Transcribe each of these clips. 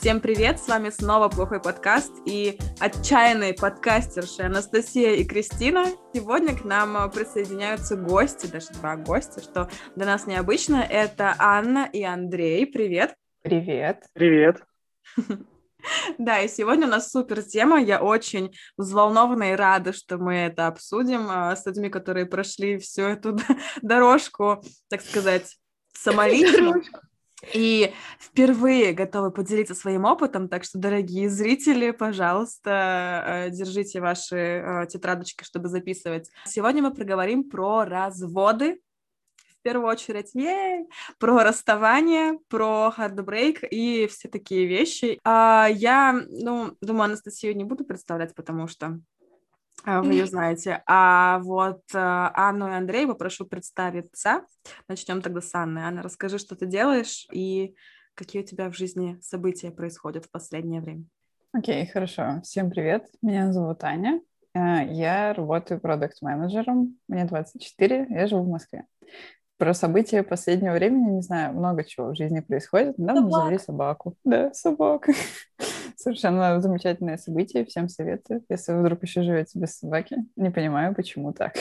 Всем привет, с вами снова Плохой подкаст и отчаянные подкастерши Анастасия и Кристина. Сегодня к нам присоединяются гости, даже два гостя, что для нас необычно. Это Анна и Андрей. Привет. Привет. Привет. Да, и сегодня у нас супер тема. Я очень взволнована и рада, что мы это обсудим а, с людьми, которые прошли всю эту дорожку, так сказать, самолично. И впервые готовы поделиться своим опытом, так что, дорогие зрители, пожалуйста, э, держите ваши э, тетрадочки, чтобы записывать. Сегодня мы проговорим про разводы, в первую очередь, ей, про расставание, про хардбрейк и все такие вещи. А я, ну, думаю, Анастасию не буду представлять, потому что вы ее знаете. А вот э, Анну и Андрей попрошу представиться. Начнем тогда с Анны. Анна, расскажи, что ты делаешь и какие у тебя в жизни события происходят в последнее время. Окей, okay, хорошо. Всем привет. Меня зовут Аня. Э, я работаю продукт-менеджером. Мне 24, я живу в Москве. Про события последнего времени, не знаю, много чего в жизни происходит. Недавно Собак. завели собаку. Да, собака. Совершенно замечательное событие, всем советую, если вы вдруг еще живете без собаки. Не понимаю, почему так.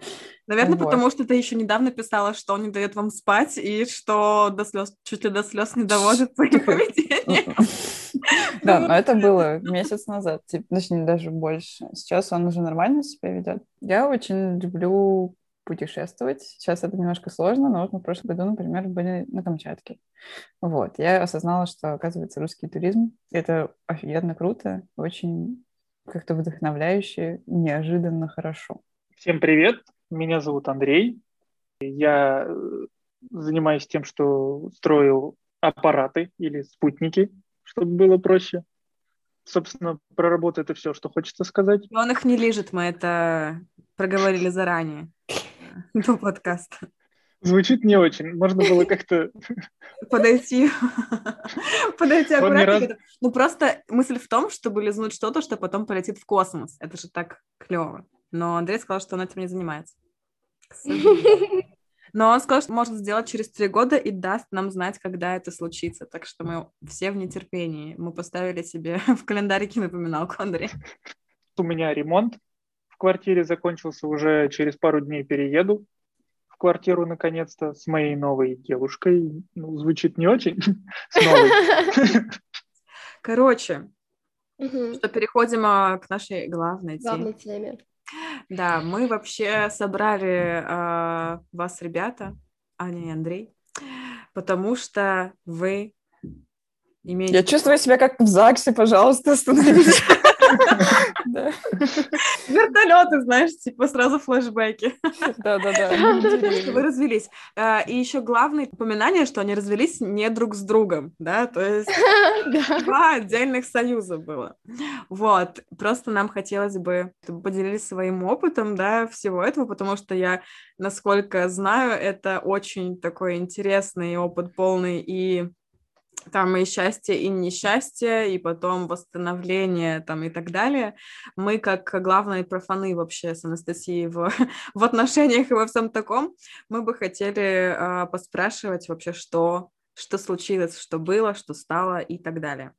Наверное, вот. потому что ты еще недавно писала, что он не дает вам спать, и что до слез, чуть ли до слез не доводит своим поведением. Да, но это было месяц назад, точнее, даже больше. Сейчас он уже нормально себя ведет. Я очень люблю путешествовать. Сейчас это немножко сложно, но вот мы в прошлом году, например, были на Камчатке. Вот, я осознала, что, оказывается, русский туризм — это офигенно круто, очень как-то вдохновляюще, неожиданно хорошо. Всем привет, меня зовут Андрей. Я э, занимаюсь тем, что строю аппараты или спутники, чтобы было проще. Собственно, про работу это все, что хочется сказать. И он их не лежит, мы это проговорили заранее до подкаста. Звучит не очень. Можно было как-то... Подойти. Подойти аккуратненько. Ну, просто мысль в том, чтобы лизнуть что-то, что потом полетит в космос. Это же так клево. Но Андрей сказал, что он этим не занимается. Но он сказал, что может сделать через три года и даст нам знать, когда это случится. Так что мы все в нетерпении. Мы поставили себе в календарике напоминалку, Андрей. У меня ремонт в квартире закончился уже через пару дней перееду в квартиру наконец-то с моей новой девушкой. Ну, звучит не очень. С новой. Короче, что переходим а, к нашей главной теме. Главной теме. Да, мы вообще собрали э, вас, ребята, Аня и Андрей, потому что вы имеете... Я чувствую себя как в ЗАГСе, пожалуйста, остановитесь. Вертолеты, знаешь, типа сразу флешбеки. Да-да-да. Вы развелись. А, и еще главное упоминание, что они развелись не друг с другом, да, то есть два отдельных союза было. Вот, просто нам хотелось бы, чтобы поделились своим опытом, да, всего этого, потому что я, насколько знаю, это очень такой интересный опыт, полный и там и счастье, и несчастье, и потом восстановление там и так далее. Мы, как главные профаны вообще с Анастасией в, в отношениях и во всем таком, мы бы хотели э, поспрашивать вообще, что, что случилось, что было, что стало и так далее.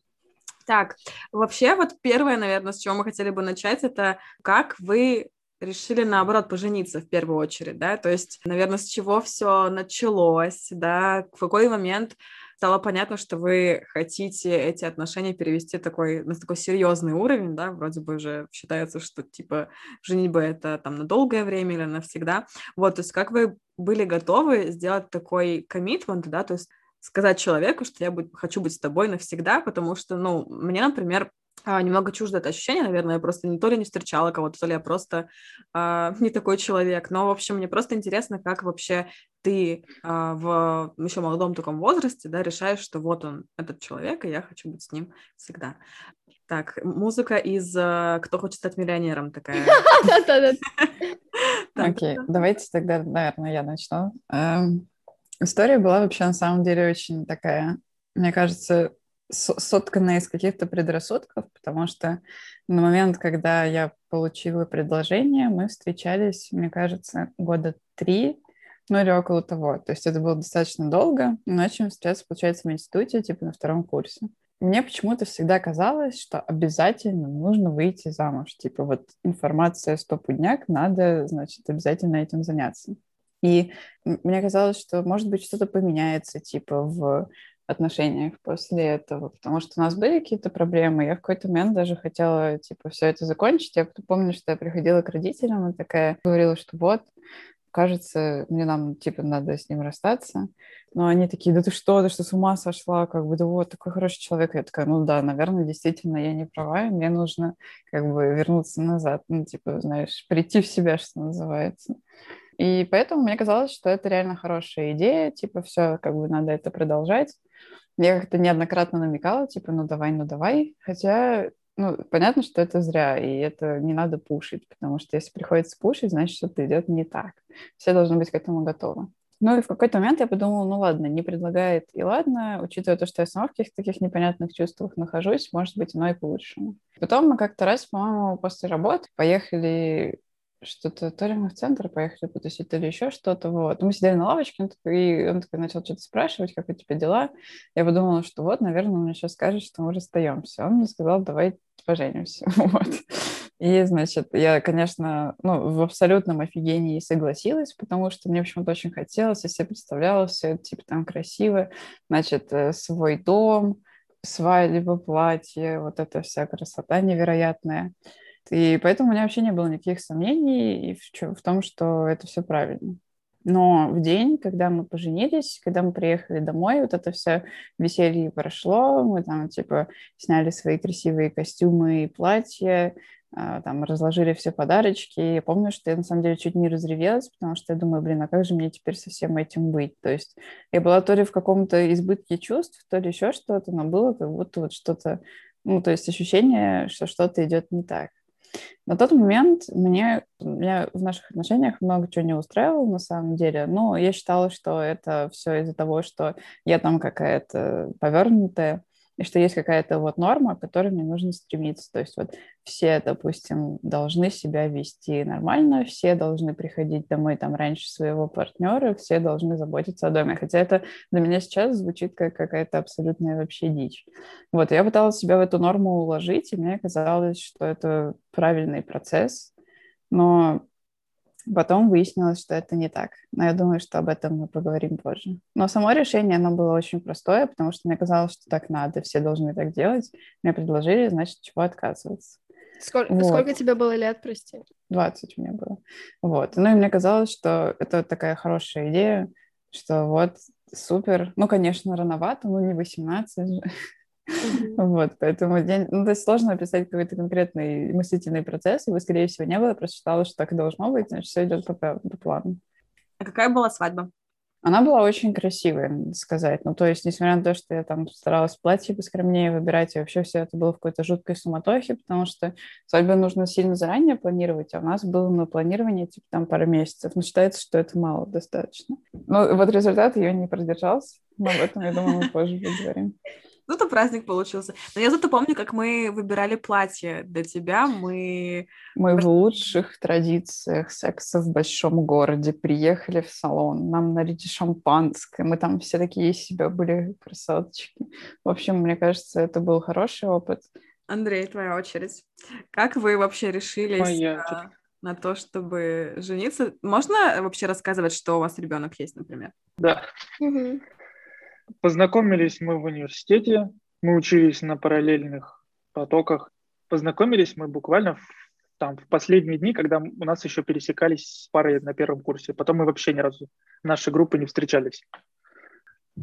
Так, вообще вот первое, наверное, с чего мы хотели бы начать, это как вы решили, наоборот, пожениться в первую очередь, да, то есть, наверное, с чего все началось, да, в какой момент стало понятно, что вы хотите эти отношения перевести такой, на такой серьезный уровень, да, вроде бы уже считается, что, типа, женитьба — это там на долгое время или навсегда. Вот, то есть как вы были готовы сделать такой коммитмент, да, то есть сказать человеку, что я буду, хочу быть с тобой навсегда, потому что, ну, мне, например, а, немного чуждо это ощущение, наверное, я просто не то ли не встречала кого-то, то ли я просто а, не такой человек. Но, в общем, мне просто интересно, как вообще ты а, в еще молодом таком возрасте, да, решаешь, что вот он, этот человек, и я хочу быть с ним всегда. Так, музыка из а, «Кто хочет стать миллионером» такая. Окей, давайте тогда, наверное, я начну. Эм, история была вообще на самом деле очень такая, мне кажется, сотканная из каких-то предрассудков, потому что на момент, когда я получила предложение, мы встречались, мне кажется, года три, ну или около того. То есть это было достаточно долго. Мы начали встречаться, получается, в институте, типа на втором курсе. мне почему-то всегда казалось, что обязательно нужно выйти замуж. Типа вот информация стопудняк, надо, значит, обязательно этим заняться. И мне казалось, что, может быть, что-то поменяется, типа, в отношениях после этого, потому что у нас были какие-то проблемы. Я в какой-то момент даже хотела, типа, все это закончить. Я помню, что я приходила к родителям и такая говорила, что вот, кажется, мне нам, типа, надо с ним расстаться. Но они такие, да ты что, ты что, с ума сошла? Как бы, да вот, такой хороший человек. Я такая, ну да, наверное, действительно, я не права, мне нужно, как бы, вернуться назад. Ну, типа, знаешь, прийти в себя, что называется. И поэтому мне казалось, что это реально хорошая идея, типа, все, как бы, надо это продолжать. Я как-то неоднократно намекала, типа, ну давай, ну давай. Хотя, ну, понятно, что это зря, и это не надо пушить, потому что если приходится пушить, значит, что-то идет не так. Все должны быть к этому готовы. Ну и в какой-то момент я подумала, ну ладно, не предлагает, и ладно, учитывая то, что я сама в каких-то таких непонятных чувствах нахожусь, может быть, оно и к лучшему. Потом мы как-то раз, по-моему, после работы поехали что-то, то ли мы в центр поехали потусить, то ли еще что-то, вот. Мы сидели на лавочке, он такой, и он такой начал что-то спрашивать, как у тебя дела. Я подумала, что вот, наверное, он мне сейчас скажет, что мы расстаемся. Он мне сказал, давай поженимся, вот. И, значит, я, конечно, ну, в абсолютном офигении согласилась, потому что мне почему-то очень хотелось, я себе представляла все это, типа, там красиво, значит, э, свой дом, свадьба, платье, вот эта вся красота невероятная. И поэтому у меня вообще не было никаких сомнений в, том, что это все правильно. Но в день, когда мы поженились, когда мы приехали домой, вот это все веселье прошло, мы там, типа, сняли свои красивые костюмы и платья, а, там, разложили все подарочки. Я помню, что я, на самом деле, чуть не разревелась, потому что я думаю, блин, а как же мне теперь со всем этим быть? То есть я была то ли в каком-то избытке чувств, то ли еще что-то, но было как будто вот что-то, ну, то есть ощущение, что что-то идет не так. На тот момент мне, меня в наших отношениях много чего не устраивало на самом деле, но я считала, что это все из-за того, что я там какая-то повернутая, и что есть какая-то вот норма, к которой мне нужно стремиться. То есть вот все, допустим, должны себя вести нормально, все должны приходить домой там раньше своего партнера, все должны заботиться о доме. Хотя это для меня сейчас звучит как какая-то абсолютная вообще дичь. Вот, я пыталась себя в эту норму уложить, и мне казалось, что это правильный процесс, но Потом выяснилось, что это не так. Но я думаю, что об этом мы поговорим позже. Но само решение, оно было очень простое, потому что мне казалось, что так надо, все должны так делать. Мне предложили, значит, чего отказываться. Сколько, вот. сколько тебе было лет, прости? 20 у меня было. Вот. Ну и мне казалось, что это такая хорошая идея, что вот супер. Ну, конечно, рановато, но не 18 же. Вот, поэтому день... Ну, то есть сложно описать какой-то конкретный мыслительный процесс, его, скорее всего, не было, я просто считала, что так и должно быть, значит, все идет по, по плану. А какая была свадьба? Она была очень красивая, надо сказать. Ну, то есть, несмотря на то, что я там старалась платье поскромнее выбирать, и вообще все это было в какой-то жуткой суматохе, потому что свадьбу нужно сильно заранее планировать, а у нас было на планирование, типа, там, пару месяцев. Но считается, что это мало достаточно. Ну, вот результат ее не продержался, но об этом, я думаю, мы позже поговорим. Зато праздник получился. Но я зато помню, как мы выбирали платье для тебя. Мы... Мы в лучших традициях секса в большом городе приехали в салон. Нам налили шампанское. Мы там все такие из себя были красоточки. В общем, мне кажется, это был хороший опыт. Андрей, твоя очередь. Как вы вообще решились на, на то, чтобы жениться? Можно вообще рассказывать, что у вас ребенок есть, например? Да. Угу. Познакомились мы в университете, мы учились на параллельных потоках. Познакомились мы буквально в, там, в последние дни, когда у нас еще пересекались с парой на первом курсе. Потом мы вообще ни разу наши группы не встречались.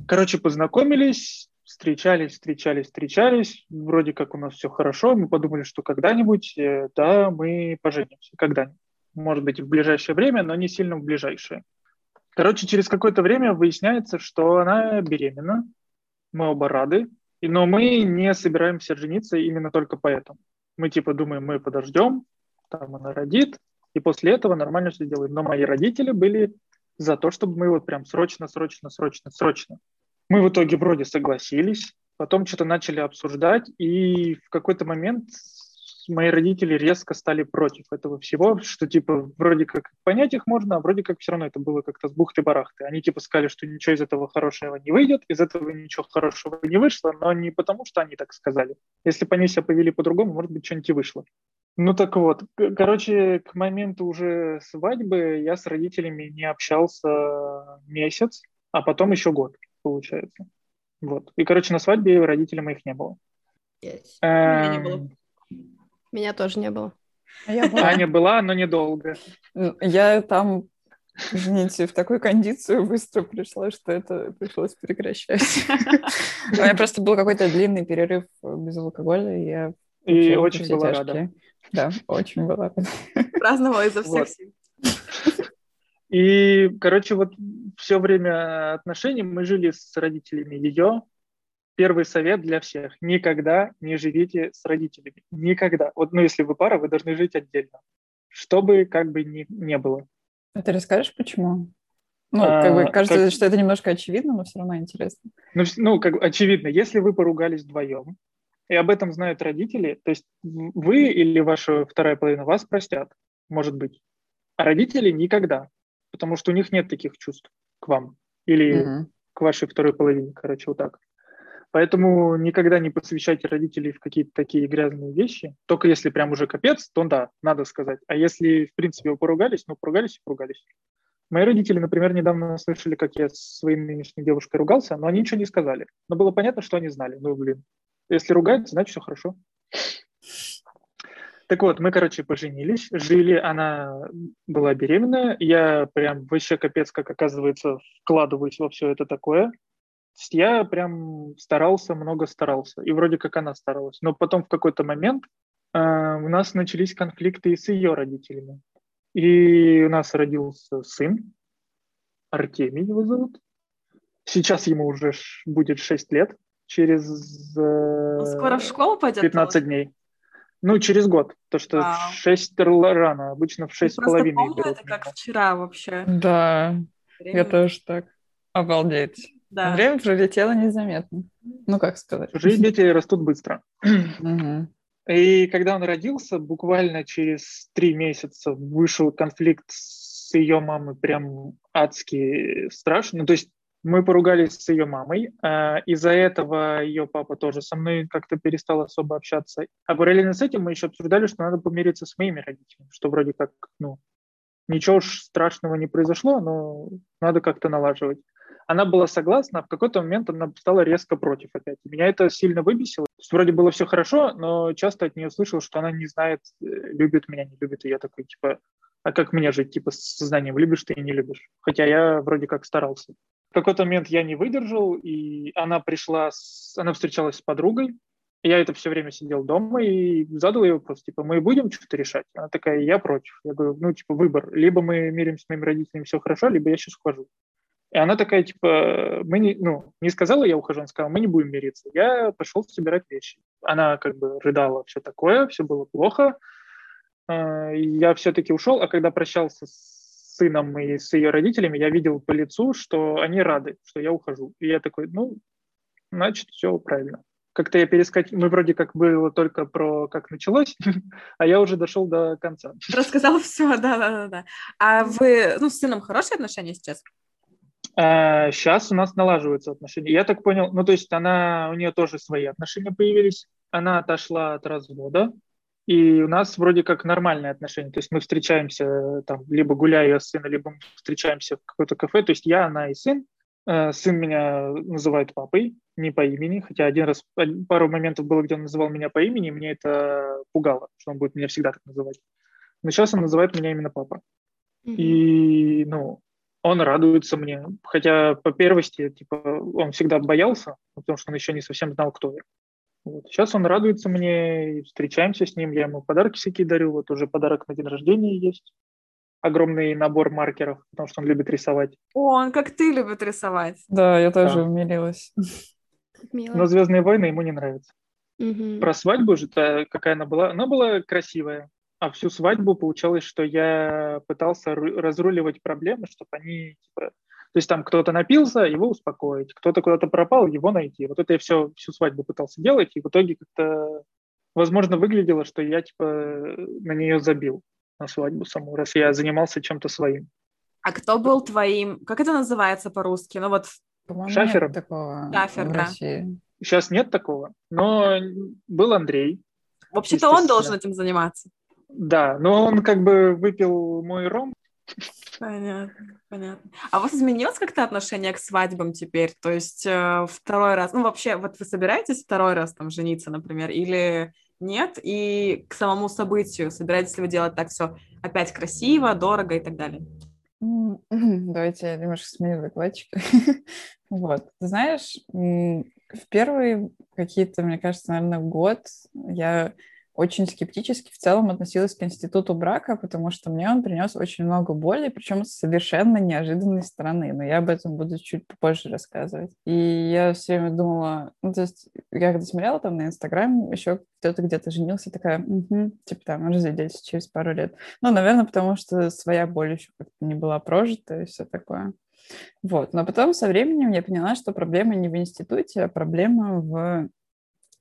Короче, познакомились, встречались, встречались, встречались. Вроде как у нас все хорошо. Мы подумали, что когда-нибудь, э, да, мы поженимся. Когда-нибудь. Может быть, в ближайшее время, но не сильно в ближайшее. Короче, через какое-то время выясняется, что она беременна. Мы оба рады. Но мы не собираемся жениться именно только поэтому. Мы типа думаем, мы подождем, там она родит, и после этого нормально все сделаем. Но мои родители были за то, чтобы мы вот прям срочно, срочно, срочно, срочно. Мы в итоге вроде согласились, потом что-то начали обсуждать, и в какой-то момент мои родители резко стали против этого всего, что типа вроде как понять их можно, а вроде как все равно это было как-то с бухты-барахты. Они типа сказали, что ничего из этого хорошего не выйдет, из этого ничего хорошего не вышло, но не потому, что они так сказали. Если бы они себя повели по-другому, может быть, что-нибудь и вышло. Ну так вот, короче, к моменту уже свадьбы я с родителями не общался месяц, а потом еще год, получается. Вот. И, короче, на свадьбе родителей моих не было. Yes. Меня не было. Меня тоже не было. А я была. Аня была, но недолго. Я там, извините, в такую кондицию быстро пришла, что это пришлось прекращать. У меня просто был какой-то длинный перерыв без алкоголя, и я... И очень была рада. Да, очень была рада. Праздновала изо всех сил. И, короче, вот все время отношений мы жили с родителями ее. Первый совет для всех. Никогда не живите с родителями. Никогда. Вот, ну, если вы пара, вы должны жить отдельно. Что бы как бы ни, не было. А ты расскажешь, почему? Ну, как А, бы кажется, как- что это немножко очевидно, но все равно интересно. Ну, ну, как бы очевидно, если вы поругались вдвоем, и об этом знают родители, то есть вы или ваша вторая половина вас простят, может быть, а родители никогда, потому что у них нет таких чувств к вам или Мгм. к вашей второй половине, короче, вот так. Поэтому никогда не посвящайте родителей в какие-то такие грязные вещи. Только если прям уже капец, то да, надо сказать. А если, в принципе, вы поругались, ну, поругались и поругались. Мои родители, например, недавно слышали, как я с своей нынешней девушкой ругался, но они ничего не сказали. Но было понятно, что они знали. Ну, блин, если ругаются, значит, все хорошо. Так вот, мы, короче, поженились, жили, она была беременная, я прям вообще капец, как оказывается, вкладываюсь во все это такое. Есть Я прям старался, много старался, и вроде как она старалась. Но потом в какой-то момент э, у нас начались конфликты с ее родителями. И у нас родился сын, Артемий его зовут. Сейчас ему уже ш- будет 6 лет, через э, Он скоро в школу пойдет? 15 дней. Ну, через год. То, что Вау. в 6 рано, обычно в 6 с Просто половиной. помню берут это как вчера вообще. Да, я Время. тоже так. Обалдеть. Да. Время пролетело незаметно. Ну, как сказать. Чужие дети растут быстро. И когда он родился, буквально через три месяца вышел конфликт с ее мамой, прям адски страшный. Ну, то есть мы поругались с ее мамой. а Из-за этого ее папа тоже со мной как-то перестал особо общаться. А параллельно с этим мы еще обсуждали, что надо помириться с моими родителями, что вроде как, ну, ничего уж страшного не произошло, но надо как-то налаживать. Она была согласна, а в какой-то момент она стала резко против опять. Меня это сильно выбесило. Вроде было все хорошо, но часто от нее слышал, что она не знает, э, любит меня, не любит. И я такой, типа, а как мне жить, типа, с сознанием, любишь ты и не любишь? Хотя я вроде как старался. В какой-то момент я не выдержал, и она пришла, с... она встречалась с подругой, я это все время сидел дома и задал ей вопрос, типа, мы будем что-то решать? Она такая, я против. Я говорю, ну, типа, выбор. Либо мы миримся с моими родителями, все хорошо, либо я сейчас ухожу. И она такая, типа, мы не, ну, не сказала, я ухожу, она сказала, мы не будем мириться. Я пошел собирать вещи. Она как бы рыдала, все такое, все было плохо. А, Я все-таки ушел, а когда прощался с сыном и с ее родителями, я видел по лицу, что они рады, что я ухожу. И я такой, ну, значит, все правильно. Как-то я перескочил, мы вроде как было только про как началось, а я уже дошел до конца. Рассказал все, да, да, да, да. А вы, ну, с сыном хорошие отношения сейчас? А, сейчас у нас налаживаются отношения. Я так понял, ну, то есть она, у нее тоже свои отношения появились. Она отошла от развода, и у нас вроде как нормальные отношения. То есть мы встречаемся, там, либо гуляю я с сыном, либо мы встречаемся в какое-то кафе. То есть я, она и сын. Э, Сын меня называет папой, не по имени, хотя один раз, один- пару моментов было, где он называл меня по имени, и мне это пугало, что он будет меня всегда так называть. Но сейчас он называет меня именно папа. И, ну, он радуется мне. Хотя по первости, типа, он всегда боялся, потому что он еще не совсем знал, кто я. Вот. Сейчас он радуется мне, встречаемся с ним, я ему подарки всякие дарю. Вот уже подарок на день рождения есть. Огромный набор маркеров, потому что он любит рисовать. О, он как ты любит рисовать. Да, я тоже Да. умилилась. Мило. Но «Звездные войны» ему не нравится. Мгм. Про свадьбу же, какая она была, она была красивая. А всю свадьбу получалось, что я пытался ру- разруливать проблемы, чтобы они, типа, то есть там кто-то напился, его успокоить, кто-то куда-то пропал, его найти. Вот это я все, всю свадьбу пытался делать, и в итоге как-то возможно, выглядело, что я, типа, на нее забил, на свадьбу саму, раз я занимался чем-то своим. А кто был твоим, как это называется по-русски? Ну вот По-моему, Шафером? нет такого Шафер, в да. России. Сейчас нет такого, но был Андрей, вообще-то он должен этим заниматься. Да, но он как бы выпил мой ром, Понятно, понятно. А у вас изменилось как-то отношение к свадьбам теперь? То есть э, второй раз, ну вообще, вот вы собираетесь второй раз там жениться, например, или нет? И к самому событию собираетесь ли вы делать так все опять красиво, дорого и так далее? Давайте я немножко сменю докладчика. Вот. Ты знаешь, в первые какие-то, мне кажется, наверное, год я очень скептически в целом относилась к институту брака, потому что мне он принес очень много боли, причем с совершенно неожиданной стороны. Но я об этом буду чуть попозже рассказывать. И я все время думала, ну, то есть я когда смотрела там на Инстаграм, еще кто-то где-то женился, такая, «Мгм», типа там, разойдетесь через пару лет. Ну, наверное, потому что своя боль еще как-то не была прожита и все такое. Вот. Но потом со временем я поняла, что проблема не в институте, а проблема в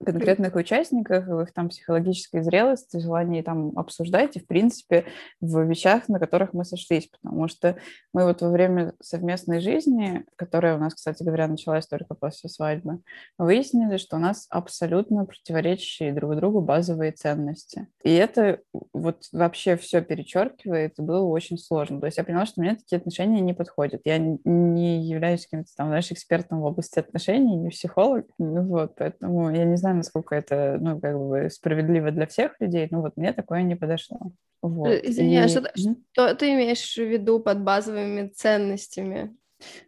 конкретных участниках, в их там психологической зрелости, желании там обсуждать и, в принципе, в вещах, на которых мы сошлись, потому что мы вот во время совместной жизни, которая у нас, кстати говоря, началась только после свадьбы, выяснили, что у нас абсолютно противоречащие друг другу базовые ценности. И это вот вообще все перечеркивает, и было очень сложно. То есть я поняла, что мне такие отношения не подходят. Я не являюсь каким-то там, знаешь, экспертом в области отношений, не психолог, ну вот, поэтому я не знаю, насколько это, ну, как бы справедливо для всех людей, но вот мне такое не подошло. Вот. Э, Извини, а И- что, Мгм. что ты имеешь в виду под базовыми ценностями?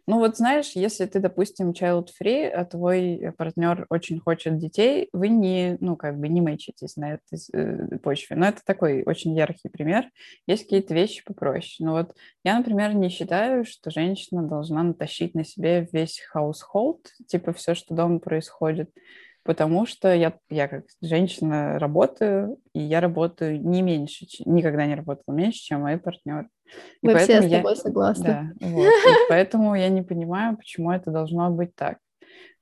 Ну вот знаешь, если ты, допустим, child-free, а твой партнер очень хочет детей, вы не, ну как бы не мэчитесь на этой э, почве. Но это такой очень яркий пример. Есть какие-то вещи попроще. Ну вот я, например, не считаю, что женщина должна натащить на себе весь household, типа все, что дома происходит, потому что я, я как женщина работаю, и я работаю не меньше, никогда не работала меньше, чем мой партнер. И Мы все с поэтому я- тобой согласны. да, вот. И поэтому я не понимаю, почему это должно быть так.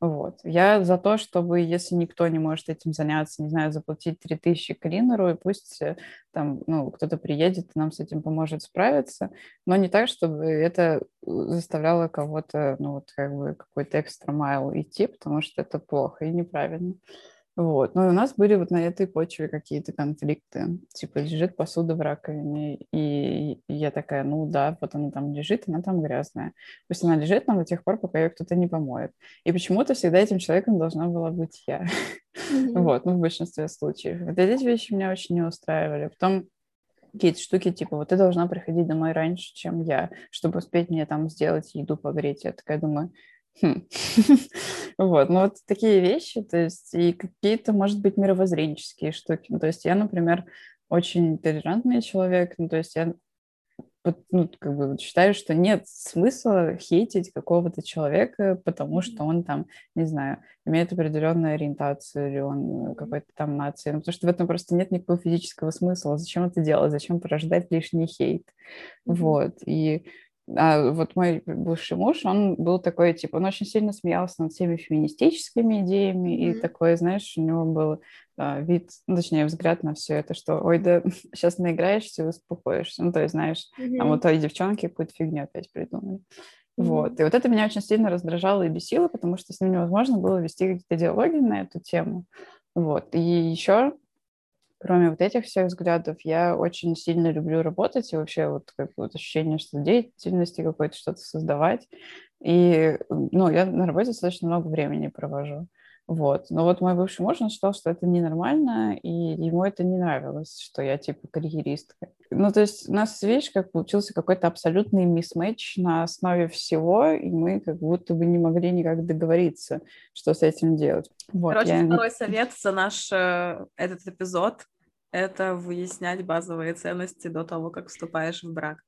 Вот. Я за то, чтобы, если никто не может этим заняться, не знаю, заплатить 3000 клинеру, и пусть э, там, ну, кто-то приедет и нам с этим поможет справиться, но не так, чтобы это э, заставляло кого-то, ну, вот как бы какой-то экстра майл идти, потому что это плохо и неправильно. Вот. Ну, и у нас были вот на этой почве какие-то конфликты. Типа лежит посуда в раковине, и я такая, ну да, вот она там лежит, она там грязная. Пусть она лежит там до тех пор, пока ее кто-то не помоет. И почему-то всегда этим человеком должна была быть я. Вот, ну, в большинстве случаев. Вот эти вещи меня очень не устраивали. Потом какие-то штуки, типа, вот ты должна приходить домой раньше, чем я, чтобы успеть мне там сделать еду погреть. Я такая думаю, хм. Вот, ну вот такие вещи, то есть и какие-то, может быть, мировоззренческие штуки. Ну, то есть я, например, очень толерантный человек, ну, то есть я ну, как бы считаю, что нет смысла хейтить какого-то человека, потому что он там, не знаю, имеет определенную ориентацию или он э, какой-то там нации. Ну, потому что в этом просто нет никакого физического смысла. Зачем это делать? Зачем порождать лишний хейт? Вот. И а вот мой бывший муж, он был такой, типа, он очень сильно смеялся над всеми феминистическими идеями, и Мгм. такой, знаешь, у него был а, вид, ну, точнее, взгляд на все это, что, ой, да, сейчас наиграешься и успокоишься. Ну, то есть, знаешь, там Мгм. у той девчонки какую-то фигню опять придумали. Мгм. Вот. И вот это меня очень сильно раздражало и бесило, потому что с ним невозможно было вести какие-то диалоги на эту тему. Вот. И еще, кроме вот этих всех взглядов, я очень сильно люблю работать и вообще вот как бы вот ощущение, что деятельности какой-то что-то создавать. И, ну, я на работе достаточно много времени провожу. Вот. Но вот мой бывший муж, он считал, что это ненормально, и ему это не нравилось, что я типа карьеристка. Ну, то есть у нас, видишь, как получился какой-то абсолютный мисс-мэч на основе всего, и мы как будто бы не могли никак договориться, что с этим делать. Вот, Короче, я второй совет за наш э, этот эпизод – это выяснять базовые ценности до того, как вступаешь в брак.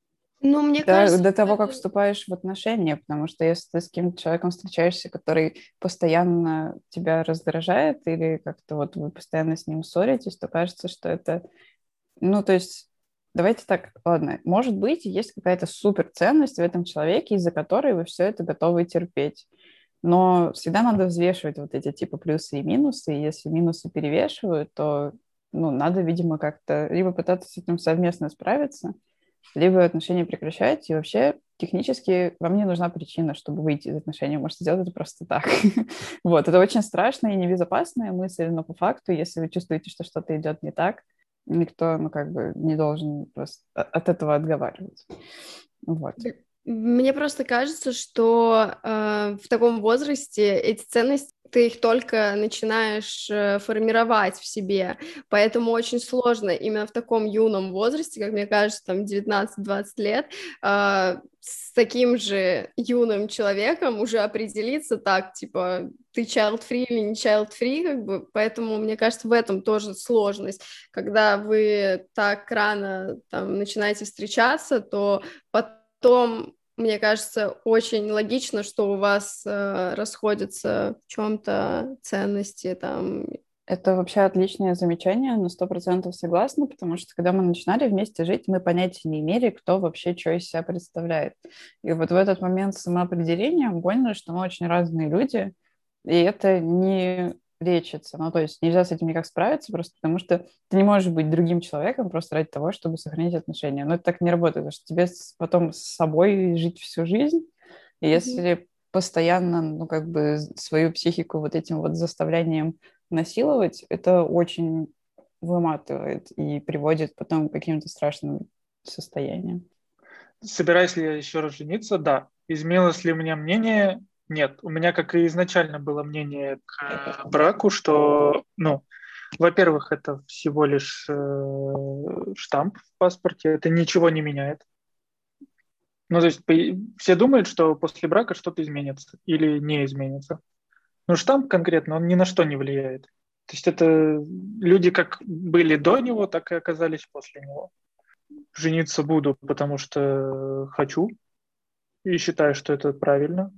Ну, мне Да, кажется, до того, как вступаешь в отношения, потому что если ты с каким-то человеком встречаешься, который постоянно тебя раздражает, или как-то вот вы постоянно с ним ссоритесь, то кажется, что это, ну, то есть, давайте так, ладно, может быть, есть какая-то суперценность в этом человеке, из-за которой вы все это готовы терпеть. Но всегда надо взвешивать вот эти типа плюсы и минусы, и если минусы перевешивают, то ну, надо, видимо, как-то либо пытаться с этим совместно справиться, либо отношения прекращать, и вообще технически вам не нужна причина, чтобы выйти из отношений. Можете сделать это просто так. вот, это очень страшная и небезопасная мысль, но по факту, если вы чувствуете, что что-то идет не так, никто, ну, как бы не должен просто от этого отговаривать. Вот. Мне просто кажется, что э, в таком возрасте эти ценности ты их только начинаешь э, формировать в себе, поэтому очень сложно именно в таком юном возрасте, как мне кажется, там 19-20 лет, э, с таким же юным человеком уже определиться так, типа, ты child-free или не child-free, как бы, поэтому, мне кажется, в этом тоже сложность. Когда вы так рано там начинаете встречаться, то потом мне кажется, очень логично, что у вас э, расходятся в чем-то ценности там. Это вообще отличное замечание, на сто процентов согласна, потому что когда мы начинали вместе жить, мы понятия не имели, кто вообще что из себя представляет. И вот в этот момент самоопределения больно, что мы очень разные люди, и это не лечится. Ну, то есть нельзя с этим никак справиться, просто потому что ты не можешь быть другим человеком просто ради того, чтобы сохранить отношения. Но это так не работает, потому что тебе потом с собой жить всю жизнь. И если mm-hmm. постоянно, ну, как бы свою психику вот этим вот заставлением насиловать, это очень выматывает и приводит потом к каким-то страшным состояниям. Собираюсь ли я еще раз жениться? Да. Изменилось ли у меня мнение? Нет, у меня, как и изначально было мнение к браку, что, ну, во-первых, это всего лишь э, штамп в паспорте, это ничего не меняет. Ну, то есть все думают, что после брака что-то изменится или не изменится. Но штамп конкретно, он ни на что не влияет. То есть это люди как были до него, так и оказались после него. Жениться буду, потому что хочу и считаю, что это правильно.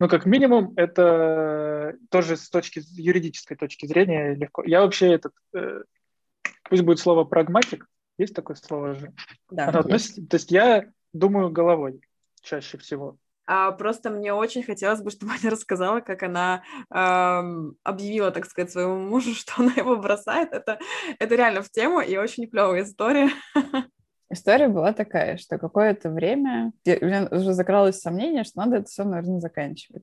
Ну, как минимум, это тоже с точки юридической точки зрения легко. Я вообще этот, э, пусть будет слово прагматик, есть такое слово же? Да. Оно относится, то есть я думаю головой чаще всего. А просто мне очень хотелось бы, чтобы Аня рассказала, как она эм, объявила, так сказать, своему мужу, что она его бросает. Это, это реально в тему и очень клевая история. История была такая, что какое-то время у меня уже закралось сомнение, что надо это все, наверное, заканчивать.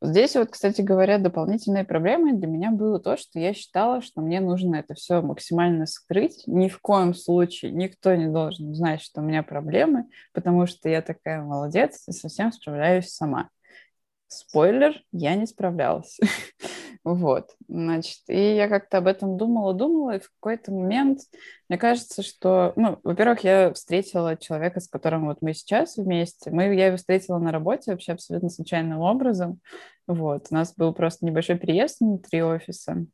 Здесь вот, кстати говоря, дополнительной проблемой для меня было то, что я считала, что мне нужно это все максимально скрыть. Ни в коем случае никто не должен знать, что у меня проблемы, потому что я такая молодец и совсем справляюсь сама. Спойлер, я не справлялась. Вот, значит, и я как-то об этом думала, думала, и в какой-то момент мне кажется, что, ну, во-первых, я встретила человека, с которым вот мы сейчас вместе, мы, я его встретила на работе вообще абсолютно случайным образом, вот, у нас был просто небольшой переезд внутри офиса,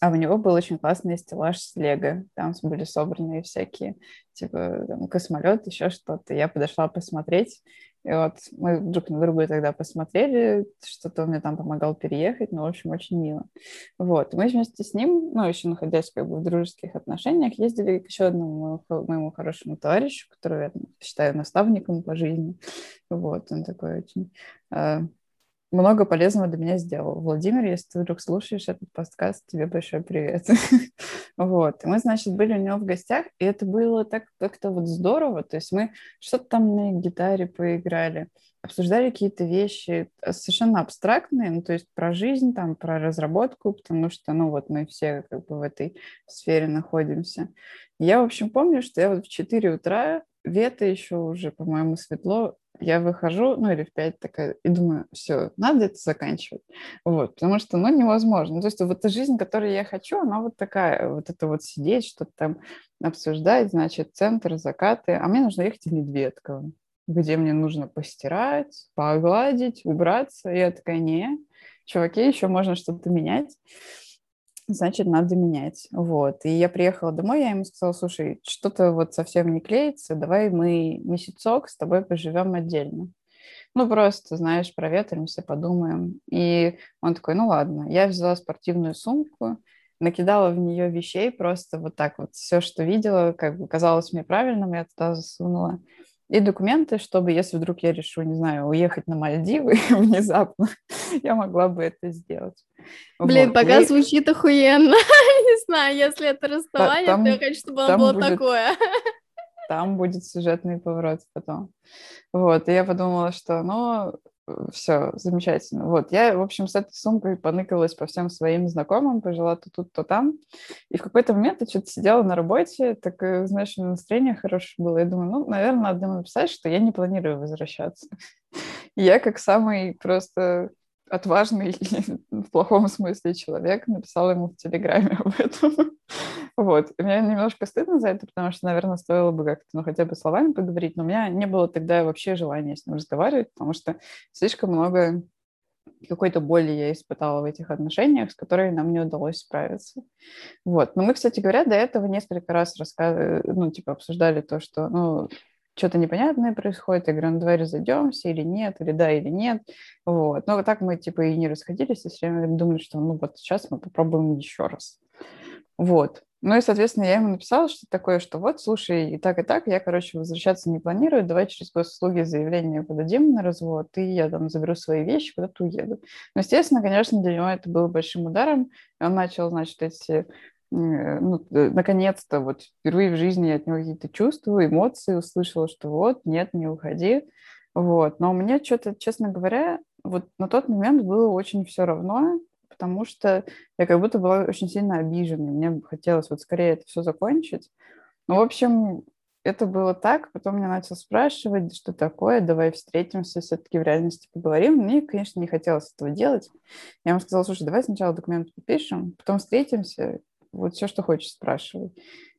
а у него был очень классный стеллаж с лего. Там были собраны всякие, типа, там, космолет, еще что-то. Я подошла посмотреть, и вот мы друг на друга тогда посмотрели, что-то он мне там помогал переехать, ну, в общем, очень мило. Вот, мы вместе с ним, ну, еще находясь как бы в дружеских отношениях, ездили к еще одному моему хорошему товарищу, которого я считаю наставником по жизни. Вот, он такой очень э, много полезного для меня сделал. Владимир, если ты вдруг слушаешь этот подкаст, тебе большой привет. вот. Мы, значит, были у него в гостях, и это было так как-то вот здорово. То есть мы что-то там на гитаре поиграли, обсуждали какие-то вещи э, совершенно абстрактные, ну, то есть про жизнь, там, про разработку, потому что, ну, вот мы все как бы в этой сфере находимся. Я, в общем, помню, что я вот в 4 утра лето еще уже, по-моему, светло, я выхожу, ну или в пять такая, и думаю, все, надо это заканчивать. Вот, потому что, ну, невозможно. То есть вот эта жизнь, которую я хочу, она вот такая, вот это вот сидеть, что-то там обсуждать, значит, центр, закаты, а мне нужно ехать в Медведково, где мне нужно постирать, погладить, убраться. И я такая, не, чуваки, еще можно что-то менять значит, надо менять. Вот. И я приехала домой, я ему сказала, слушай, что-то вот совсем не клеится, давай мы месяцок с тобой поживем отдельно. Ну, просто, знаешь, проветримся, подумаем. И он такой, ну ладно. Я взяла спортивную сумку, накидала в нее вещей просто вот так вот. Все, что видела, как бы казалось мне правильным, я туда засунула. И документы, чтобы, если вдруг я решу, не знаю, уехать на Мальдивы внезапно, я могла бы это сделать. Блин, вот. пока и... звучит охуенно. не знаю, если это расставание, там, то я хочу, чтобы оно было будет... такое. там будет сюжетный поворот потом. Вот, и я подумала, что, ну, все, замечательно. Вот, я, в общем, с этой сумкой поныкалась по всем своим знакомым, пожила то тут, то там. И в какой-то момент я что-то сидела на работе, так, знаешь, настроение хорошее было. Я думаю, ну, наверное, надо написать, что я не планирую возвращаться. Я как самый просто отважный в плохом смысле человек написала ему в Телеграме об этом. Вот. И мне немножко стыдно за это, потому что, наверное, стоило бы как-то, ну, хотя бы словами поговорить, но у меня не было тогда вообще желания с ним разговаривать, потому что слишком много какой-то боли я испытала в этих отношениях, с которой нам не удалось справиться. Вот. Но мы, кстати говоря, до этого несколько раз рассказывали, ну, типа, обсуждали то, что, ну, что-то непонятное происходит, я говорю, ну давай разойдемся или нет, или да, или нет. Вот. Но так мы типа и не расходились, и все время думали, что ну вот сейчас мы попробуем еще раз. Вот. Ну и, соответственно, я ему написала что такое, что вот, слушай, и так, и так, я, короче, возвращаться не планирую, давай через госуслуги заявление подадим на развод, и я там заберу свои вещи, куда-то уеду. Но, естественно, конечно, для него это было большим ударом, и он начал, значит, эти ну, наконец-то, вот впервые в жизни я от него какие-то чувства, эмоции услышала, что вот, нет, не уходи. Вот. Но мне что-то, честно говоря, вот на тот момент было очень все равно, потому что я как будто была очень сильно обижена. Мне хотелось вот скорее это все закончить. Ну, в общем, это было так. Потом меня начал спрашивать, что такое, давай встретимся, все-таки в реальности поговорим. Мне, конечно, не хотелось этого делать. Я ему сказала, слушай, давай сначала документы подпишем, потом встретимся, вот все, что хочешь, спрашивай.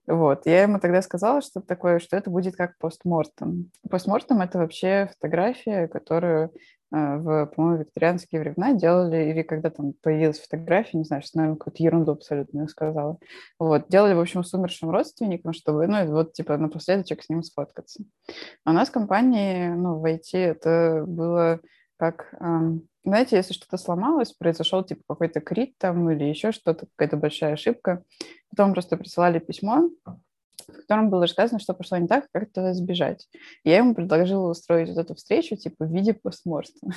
Вот, я ему тогда сказала, что такое, что это будет как постмортем. Постмортем — это вообще фотография, которую э, в, по-моему, викторианские времена делали, или когда там появилась фотография, не знаю, что, наверное, какую-то ерунду абсолютно сказала. Вот, делали, в общем, с умершим родственником, чтобы, ну, вот, типа, напоследок с ним сфоткаться. А у нас в компании, ну, в IT это было как знаете, если что-то сломалось, произошел типа какой-то крит там или еще что-то, какая-то большая ошибка, потом просто присылали письмо, в котором было сказано, что пошло не так, как это избежать. Я ему предложила устроить вот эту встречу типа в виде постморта.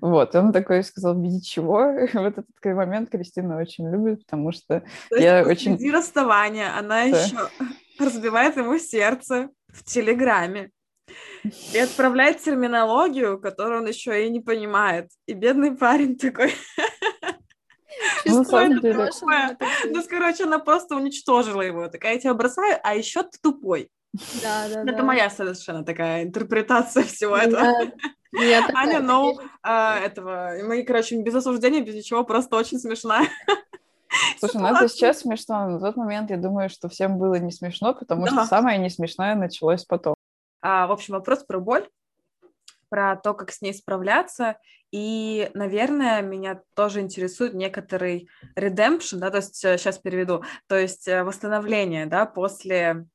Вот, он такой сказал, в виде чего? вот этот такой момент Кристина очень любит, потому что То я очень... В расставания она да. еще разбивает ему сердце в Телеграме и отправляет терминологию, которую он еще и не понимает. И бедный парень такой... Ну? Ну, короче, она просто уничтожила его. Такая, я тебя бросаю, а еще ты тупой. Да, да, Это моя совершенно такая интерпретация всего этого. Аня, ну, этого, мы, короче, без осуждения, без ничего, просто очень смешная. Слушай, ну это сейчас смешно, но на тот момент я думаю, что всем было не смешно, потому что самое не смешное началось потом. А, в общем, вопрос про боль, про то, как с ней справляться. И, наверное, меня тоже интересует некоторый redemption, да, то есть сейчас э, переведу, то есть э, восстановление, да, после,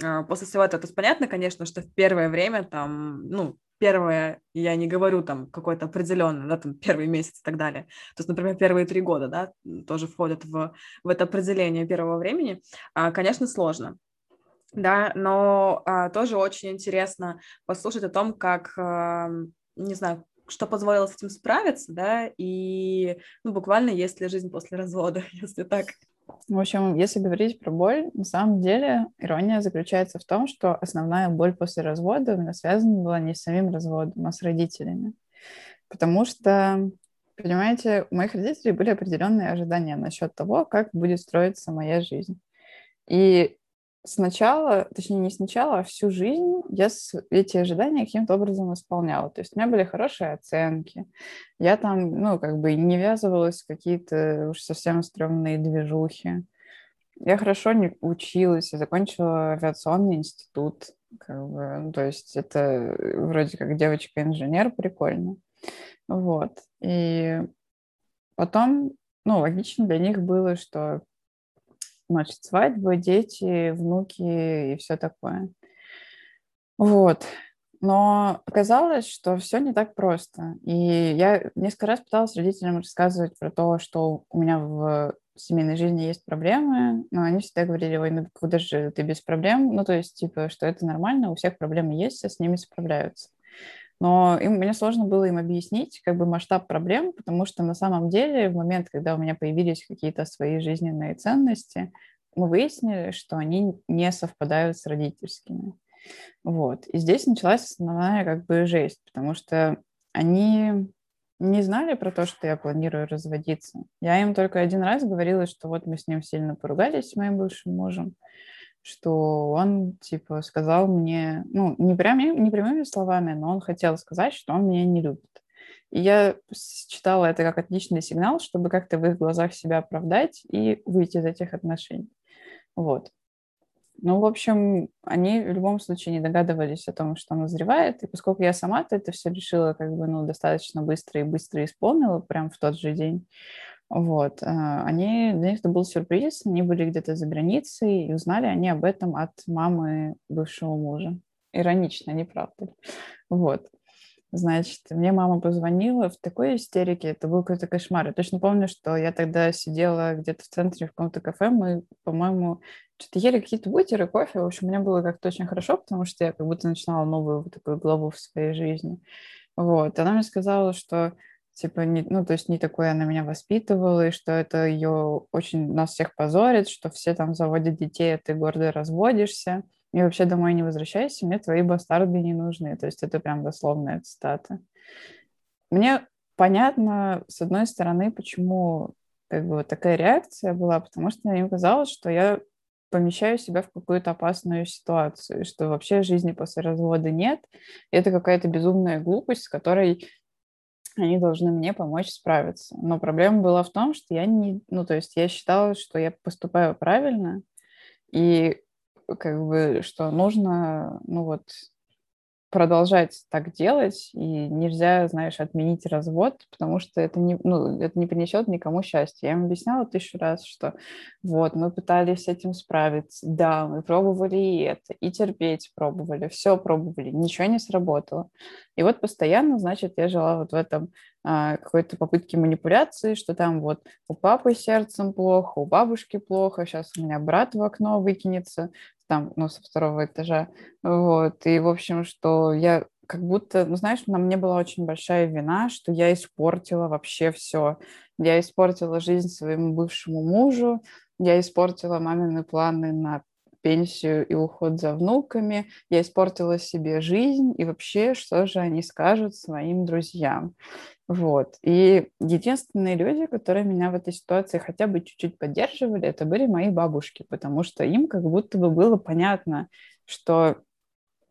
э, после всего этого. То есть понятно, конечно, что в первое время там, ну, первое, я не говорю там какой-то определенный, да, там первый месяц и так далее. То есть, например, первые три года, да, тоже входят в, в это определение первого времени. А, конечно, сложно да, но а, тоже очень интересно послушать о том, как, а, не знаю, что позволило с этим справиться, да, и ну, буквально есть ли жизнь после развода, если так. В общем, если говорить про боль, на самом деле ирония заключается в том, что основная боль после развода у меня связана была не с самим разводом, а с родителями. Потому что, понимаете, у моих родителей были определенные ожидания насчет того, как будет строиться моя жизнь. И сначала, точнее не сначала, а всю жизнь я эти ожидания каким-то образом исполняла. То есть у меня были хорошие оценки. Я там, ну, как бы не ввязывалась в какие-то уж совсем стрёмные движухи. Я хорошо не училась, я закончила авиационный институт. Как бы, ну, то есть это вроде как девочка-инженер, прикольно. Вот. И потом, ну, логично для них было, что значит, свадьбы, дети, внуки и все такое. Вот. Но оказалось, что все не так просто. И я несколько раз пыталась родителям рассказывать про то, что у меня в семейной жизни есть проблемы, но они всегда говорили, ой, ну куда же ты без проблем? Ну, то есть, типа, что это нормально, у всех проблемы есть, все с ними справляются. Но им, мне сложно было им объяснить как бы масштаб проблем, потому что на самом деле в момент, когда у меня появились какие-то свои жизненные ценности, мы выяснили, что они не совпадают с родительскими. Вот. И здесь началась основная как бы жесть, потому что они не знали про то, что я планирую разводиться. Я им только один раз говорила, что вот мы с ним сильно поругались, с моим бывшим мужем, что он, типа, сказал мне, ну, не, прям, не прямыми словами, но он хотел сказать, что он меня не любит. И я считала это как отличный сигнал, чтобы как-то в их глазах себя оправдать и выйти из этих отношений. Вот. Ну, в общем, они в любом случае не догадывались о том, что назревает. И поскольку я сама-то это все решила как бы, ну, достаточно быстро и быстро исполнила, прям в тот же день, вот, а, они, для них это был сюрприз, они были где-то за границей, и узнали они об этом от мамы бывшего мужа. Иронично, не правда ли? Вот. Значит, мне мама позвонила в такой истерике, это был какой-то кошмар. Я точно помню, что я тогда сидела где-то в центре в каком-то кафе, мы, по-моему, что-то ели какие-то бутеры, кофе. В общем, мне было как-то очень хорошо, потому что я как будто начинала новую вот такую главу в своей жизни. Вот. Она мне сказала, что типа, не, ну, то есть не такое она меня воспитывала, и что это ее очень нас всех позорит, что все там заводят детей, а ты гордо разводишься и вообще домой не возвращайся, мне твои бастарды не нужны. То есть это прям дословная цитата. Мне понятно, с одной стороны, почему как бы вот такая реакция была, потому что мне казалось, что я помещаю себя в какую-то опасную ситуацию, что вообще жизни после развода нет. И это какая-то безумная глупость, с которой они должны мне помочь справиться. Но проблема была в том, что я не... Ну, то есть я считала, что я поступаю правильно, и как бы, что нужно, ну вот, продолжать так делать, и нельзя, знаешь, отменить развод, потому что это не, ну, это не принесет никому счастья. Я им объясняла тысячу раз, что вот, мы пытались с этим справиться, да, мы пробовали и это, и терпеть пробовали, все пробовали, ничего не сработало. И вот постоянно, значит, я жила вот в этом а, какой-то попытке манипуляции, что там вот у папы сердцем плохо, у бабушки плохо, сейчас у меня брат в окно выкинется, там, ну, со второго этажа, вот, и, в общем, что я как будто, ну, знаешь, на мне была очень большая вина, что я испортила вообще все. Я испортила жизнь своему бывшему мужу, я испортила мамины планы на пенсию и уход за внуками, я испортила себе жизнь, и вообще, что же они скажут своим друзьям. Вот. И единственные люди, которые меня в этой ситуации хотя бы чуть-чуть поддерживали, это были мои бабушки, потому что им как будто бы было понятно, что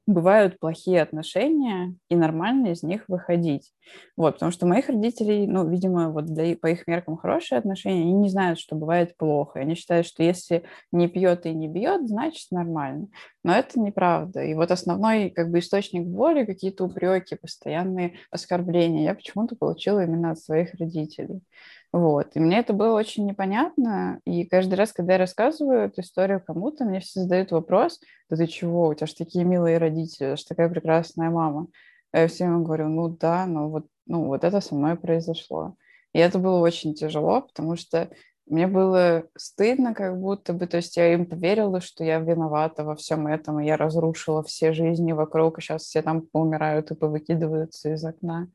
бывают плохие отношения, и нормально из них выходить. Вот, потому что моих родителей, ну, видимо, вот для, по их меркам хорошие отношения, они не знают, что бывает плохо. Они считают, что если не пьет и не бьет, значит нормально. Но это неправда. И вот основной как бы источник боли, какие-то упреки, постоянные оскорбления, я почему-то получила именно от своих родителей. Вот. И мне это было очень непонятно. И каждый раз, когда я рассказываю эту историю кому-то, мне все задают вопрос, да ты чего, у тебя же такие милые родители, же такая прекрасная мама. А я всем говорю, ну да, но вот, ну, вот это со мной произошло. И это было очень тяжело, потому что мне было стыдно как будто бы, то есть я им поверила, что я виновата во всем этом, и я разрушила все жизни вокруг, и сейчас все там поумирают и повыкидываются из окна.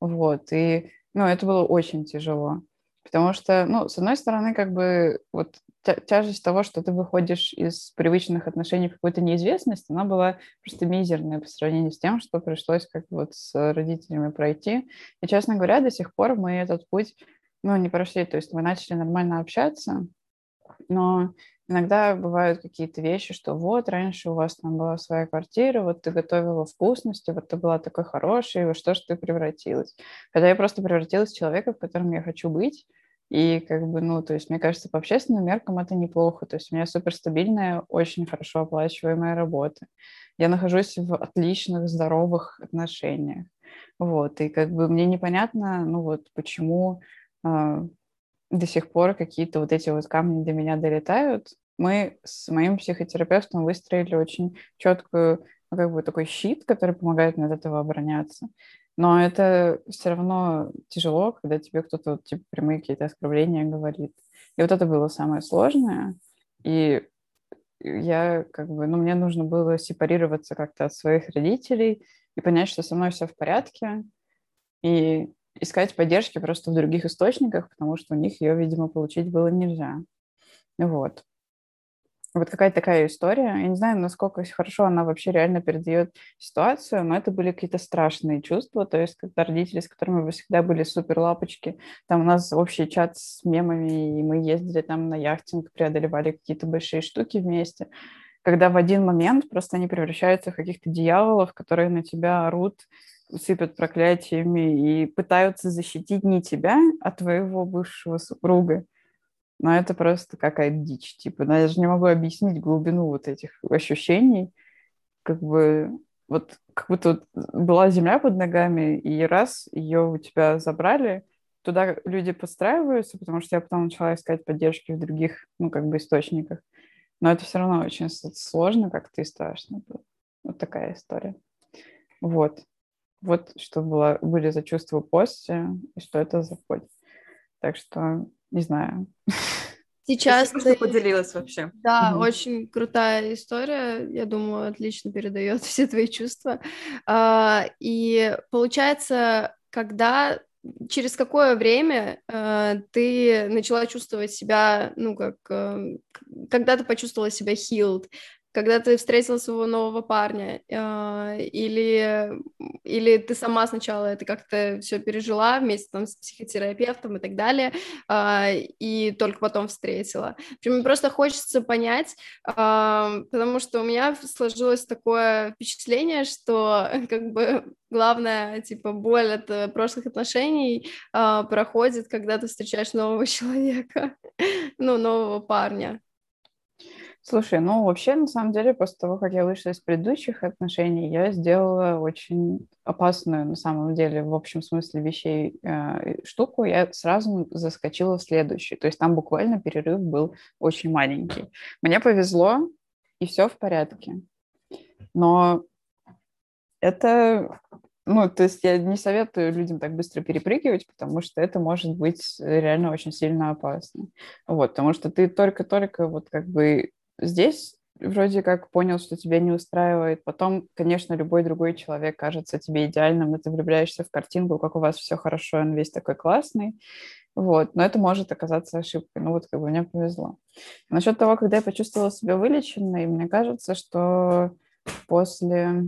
Вот, и, ну, это было очень тяжело. Потому что, ну, с одной стороны, как бы вот тя- тяжесть того, что ты выходишь из привычных отношений в какую-то неизвестность, она была просто мизерная по сравнению с тем, что пришлось как вот с родителями пройти. И, честно говоря, до сих пор мы этот путь, ну, не прошли. То есть мы начали нормально общаться, но Иногда бывают какие-то вещи, что вот раньше у вас там была своя квартира, вот ты готовила вкусности, вот ты была такой хорошей, во что ж ты превратилась? Когда я просто превратилась в человека, в котором я хочу быть, и как бы, ну, то есть, мне кажется, по общественным меркам это неплохо. То есть у меня суперстабильная, очень хорошо оплачиваемая работа. Я нахожусь в отличных, здоровых отношениях. Вот, и как бы мне непонятно, ну вот, почему э, до сих пор какие-то вот эти вот камни до меня долетают. Мы с моим психотерапевтом выстроили очень четкую, ну, как бы такой щит, который помогает мне от этого обороняться. Но это все равно тяжело, когда тебе кто-то вот, типа, прямые какие-то оскорбления говорит. И вот это было самое сложное. И я как бы, ну, мне нужно было сепарироваться как-то от своих родителей и понять, что со мной все в порядке, и искать поддержки просто в других источниках, потому что у них ее, видимо, получить было нельзя. Вот. Вот какая-то такая история. Я не знаю, насколько хорошо она вообще реально передает ситуацию, но это были какие-то страшные чувства. То есть, когда родители, с которыми вы всегда были супер лапочки, там у нас общий чат с мемами, и мы ездили там на яхтинг, преодолевали какие-то большие штуки вместе. Когда в один момент просто они превращаются в каких-то дьяволов, которые на тебя орут, сыпят проклятиями и пытаются защитить не тебя, а твоего бывшего супруга. Но это просто какая-то дичь. Типа, я даже не могу объяснить глубину вот этих ощущений. Как бы вот как будто вот была земля под ногами, и раз ее у тебя забрали, туда люди подстраиваются, потому что я потом начала искать поддержки в других, ну, как бы, источниках. Но это все равно очень сложно как-то и страшно. Вот такая история. Вот. Вот что было, были за чувства после, и что это за путь. Так что, не знаю. Сейчас Спасибо, ты... что поделилась вообще. Да, угу. очень крутая история. Я думаю, отлично передает все твои чувства. А, и получается, когда через какое время э, ты начала чувствовать себя, ну как, э, когда ты почувствовала себя healed, когда ты встретила своего нового парня, э, или, или ты сама сначала это как-то все пережила вместе там с психотерапевтом и так далее, э, и только потом встретила. Мне просто хочется понять, э, потому что у меня сложилось такое впечатление, что как бы главная, типа, боль от э, прошлых отношений проходит, когда ты встречаешь нового человека, ну, нового парня. Слушай, ну вообще, на самом деле, после того, как я вышла из предыдущих отношений, я сделала очень опасную, на самом деле, в общем смысле вещей э, штуку. Я сразу заскочила в следующий. То есть там буквально перерыв был очень маленький. Мне повезло, и все в порядке. Но это ну, то есть я не советую людям так быстро перепрыгивать, потому что это может быть реально очень сильно опасно. Вот, потому что ты только-только вот как бы здесь вроде как понял, что тебя не устраивает. Потом, конечно, любой другой человек кажется тебе идеальным, и ты влюбляешься в картинку, как у вас все хорошо, он весь такой классный. Вот, но это может оказаться ошибкой. Ну вот как бы мне повезло. Насчет того, когда я почувствовала себя вылеченной, мне кажется, что после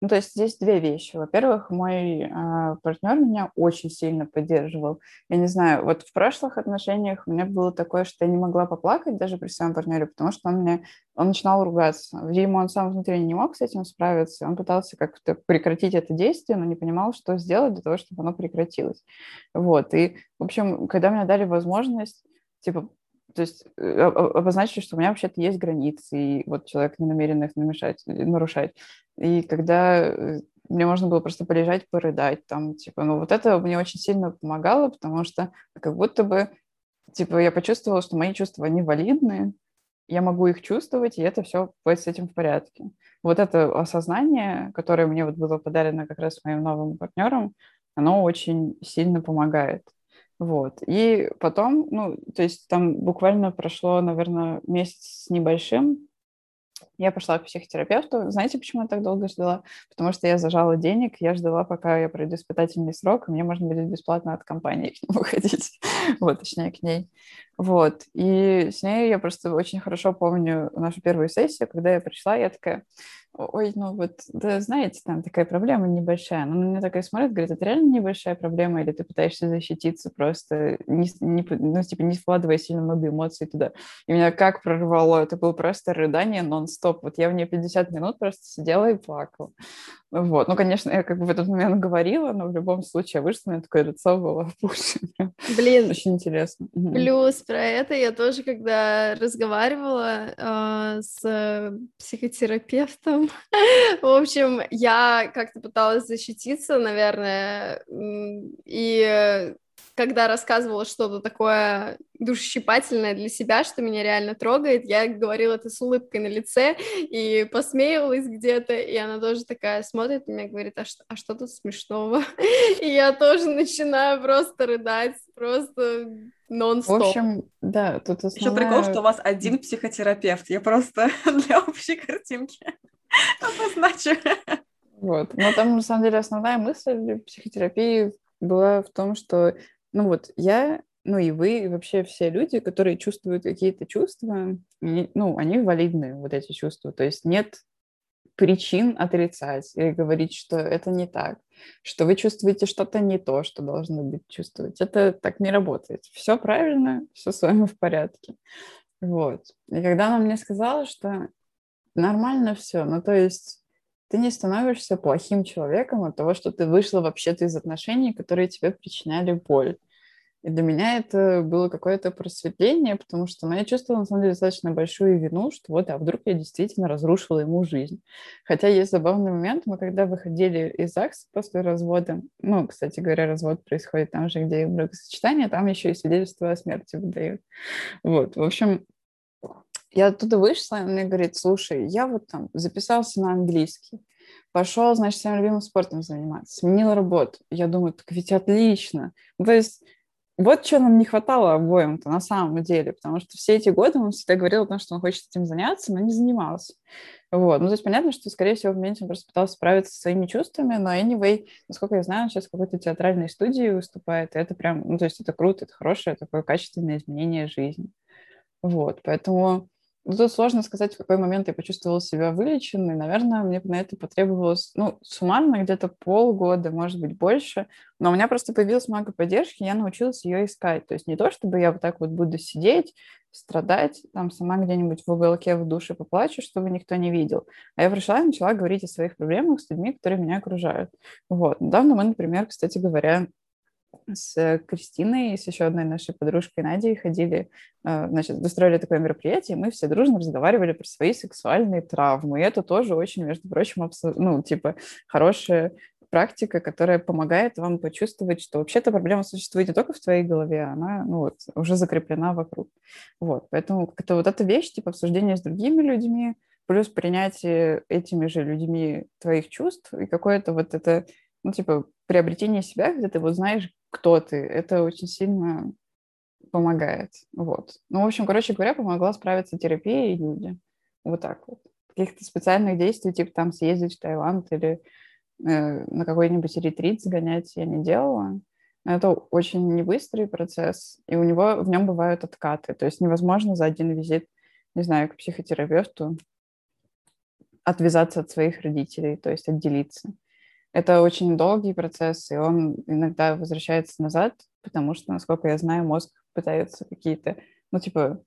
ну, то есть здесь две вещи. Во-первых, мой э, партнер меня очень сильно поддерживал. Я не знаю, вот в прошлых отношениях у меня было такое, что я не могла поплакать даже при своем партнере, потому что он мне, он начинал ругаться. Видимо, он сам внутри не мог с этим справиться. Он пытался как-то прекратить это действие, но не понимал, что сделать для того, чтобы оно прекратилось. Вот. И, в общем, когда мне дали возможность, типа, то есть э, обозначить, что у меня вообще-то есть границы, и вот человек не намерен их намешать, нарушать. И когда э, мне можно было просто полежать, порыдать там, типа, ну вот это мне очень сильно помогало, потому что как будто бы, типа, я почувствовала, что мои чувства, они валидные, я могу их чувствовать, и это все будет с этим в порядке. Вот это осознание, которое мне вот было подарено как раз моим новым партнером, оно очень сильно помогает. Вот. И потом, ну, то есть там буквально прошло, наверное, месяц с небольшим, я пошла к психотерапевту. Знаете, почему я так долго ждала? Потому что я зажала денег, я ждала, пока я пройду испытательный срок, и мне можно будет бесплатно от компании к нему ходить. вот, точнее, к ней. Вот. И с ней я просто очень хорошо помню нашу первую сессию, когда я пришла, я такая, ой, ну вот, да, знаете, там такая проблема небольшая. Но на меня такая смотрит, говорит, это реально небольшая проблема, или ты пытаешься защититься просто, не, не, ну, типа, не вкладывая сильно много эмоций туда. И меня как прорвало, это было просто рыдание нон-стоп. Вот я в нее 50 минут просто сидела и плакала. Вот. Ну, конечно, я как бы в этот момент говорила, но в любом случае вышла, у меня такое лицо было опущено. Блин. Очень интересно. Плюс про это я тоже, когда разговаривала э, с психотерапевтом, в общем, я как-то пыталась защититься, наверное, и когда рассказывала что-то такое душесчипательное для себя, что меня реально трогает, я говорила это с улыбкой на лице и посмеивалась где-то, и она тоже такая смотрит на меня и говорит, а что, а что тут смешного? И я тоже начинаю просто рыдать, просто нон-стоп. В общем, да, тут основная... Еще прикол, что у вас один психотерапевт. Я просто для общей картинки обозначу. Вот. Но там, на самом деле, основная мысль психотерапии была в том, что, ну вот, я, ну и вы, и вообще все люди, которые чувствуют какие-то чувства, ну, они валидны, вот эти чувства. То есть нет причин отрицать или говорить, что это не так, что вы чувствуете что-то не то, что должны быть чувствовать. Это так не работает. Все правильно, все с вами в порядке. Вот. И когда она мне сказала, что нормально все, ну то есть ты не становишься плохим человеком от того, что ты вышла вообще-то из отношений, которые тебе причиняли боль. И для меня это было какое-то просветление, потому что ну, я чувствовала, на самом деле, достаточно большую вину, что вот, а вдруг я действительно разрушила ему жизнь. Хотя есть забавный момент, мы когда выходили из ЗАГСа после развода, ну, кстати говоря, развод происходит там же, где и бракосочетание, там еще и свидетельство о смерти выдают. Вот, в общем, я оттуда вышла, и он мне говорит, слушай, я вот там записался на английский, пошел, значит, своим любимым спортом заниматься, сменил работу. Я думаю, так ведь отлично. Ну, то есть вот что нам не хватало обоим-то на самом деле, потому что все эти годы он всегда говорил о том, что он хочет этим заняться, но не занимался. Вот. Ну, то есть понятно, что, скорее всего, в моменте он просто пытался справиться со своими чувствами, но anyway, насколько я знаю, он сейчас в какой-то театральной студии выступает, и это прям, ну, то есть это круто, это хорошее такое качественное изменение жизни. Вот, поэтому тут сложно сказать, в какой момент я почувствовала себя вылеченной. Наверное, мне на это потребовалось, ну, суммарно где-то полгода, может быть, больше. Но у меня просто появилась много поддержки, я научилась ее искать. То есть не то, чтобы я вот так вот буду сидеть, страдать, там сама где-нибудь в уголке в душе поплачу, чтобы никто не видел. А я пришла и начала говорить о своих проблемах с людьми, которые меня окружают. Вот. Недавно мы, например, кстати говоря, с Кристиной и с еще одной нашей подружкой Надей ходили, э, значит, устроили такое мероприятие, и мы все дружно разговаривали про свои сексуальные травмы. И это тоже очень, между прочим, абсо... ну, типа, хорошая практика, которая помогает вам почувствовать, что вообще-то проблема существует не только в твоей голове, она ну, вот, уже закреплена вокруг. Вот, поэтому как-то вот эта вещь, типа обсуждение с другими людьми, плюс принятие этими же людьми твоих чувств и какое-то вот это, ну, типа, приобретение себя, когда ты вот знаешь, кто ты. Это очень сильно помогает. Вот. Ну, в общем, короче говоря, помогла справиться терапия и люди. Вот так вот. Каких-то специальных действий, типа там съездить в Таиланд или э, на какой-нибудь ретрит сгонять я не делала. Это очень небыстрый процесс, и у него в нем бывают откаты. То есть невозможно за один визит, не знаю, к психотерапевту отвязаться от своих родителей, то есть отделиться. Это очень долгий процесс, и он иногда возвращается назад, потому что, насколько я знаю, мозг пытается какие-то, ну, типа,